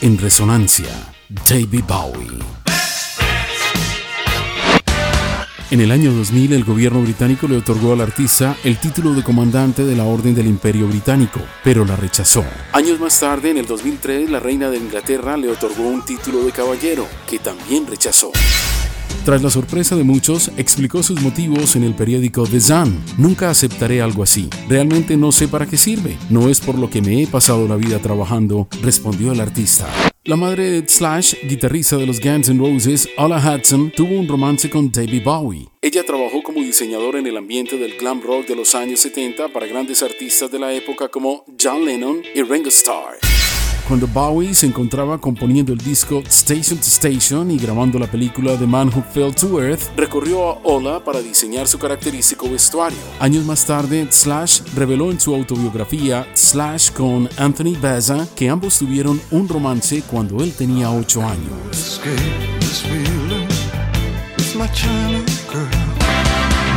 En resonancia, David Bowie. En el año 2000 el gobierno británico le otorgó al artista el título de comandante de la Orden del Imperio Británico, pero la rechazó. Años más tarde, en el 2003, la reina de Inglaterra le otorgó un título de caballero, que también rechazó. Tras la sorpresa de muchos, explicó sus motivos en el periódico The Sun. Nunca aceptaré algo así. Realmente no sé para qué sirve. No es por lo que me he pasado la vida trabajando, respondió el artista. La madre de Slash, guitarrista de los Guns N' Roses, Ola Hudson, tuvo un romance con David Bowie. Ella trabajó como diseñadora en el ambiente del glam rock de los años 70 para grandes artistas de la época como John Lennon y Ringo Starr. Cuando Bowie se encontraba componiendo el disco Station to Station y grabando la película The Man Who Fell to Earth, recurrió a Ola para diseñar su característico vestuario. Años más tarde, Slash reveló en su autobiografía Slash con Anthony Baza que ambos tuvieron un romance cuando él tenía 8 años.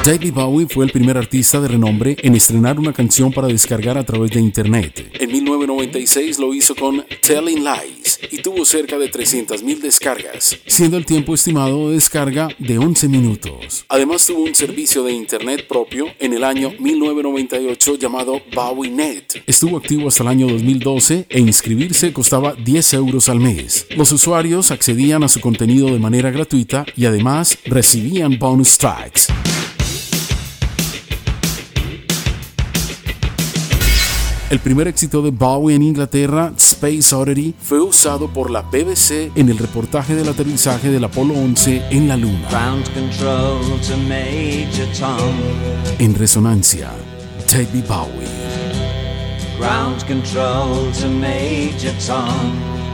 David Bowie fue el primer artista de renombre en estrenar una canción para descargar a través de Internet. En 1996 lo hizo con Telling Lies y tuvo cerca de 300.000 descargas, siendo el tiempo estimado de descarga de 11 minutos. Además tuvo un servicio de Internet propio en el año 1998 llamado BowieNet. Estuvo activo hasta el año 2012 e inscribirse costaba 10 euros al mes. Los usuarios accedían a su contenido de manera gratuita y además recibían bonus tracks. El primer éxito de Bowie en Inglaterra, Space Oddity, fue usado por la BBC en el reportaje del aterrizaje del Apolo 11 en la Luna. En resonancia, David Bowie. Ground control to Major Tom.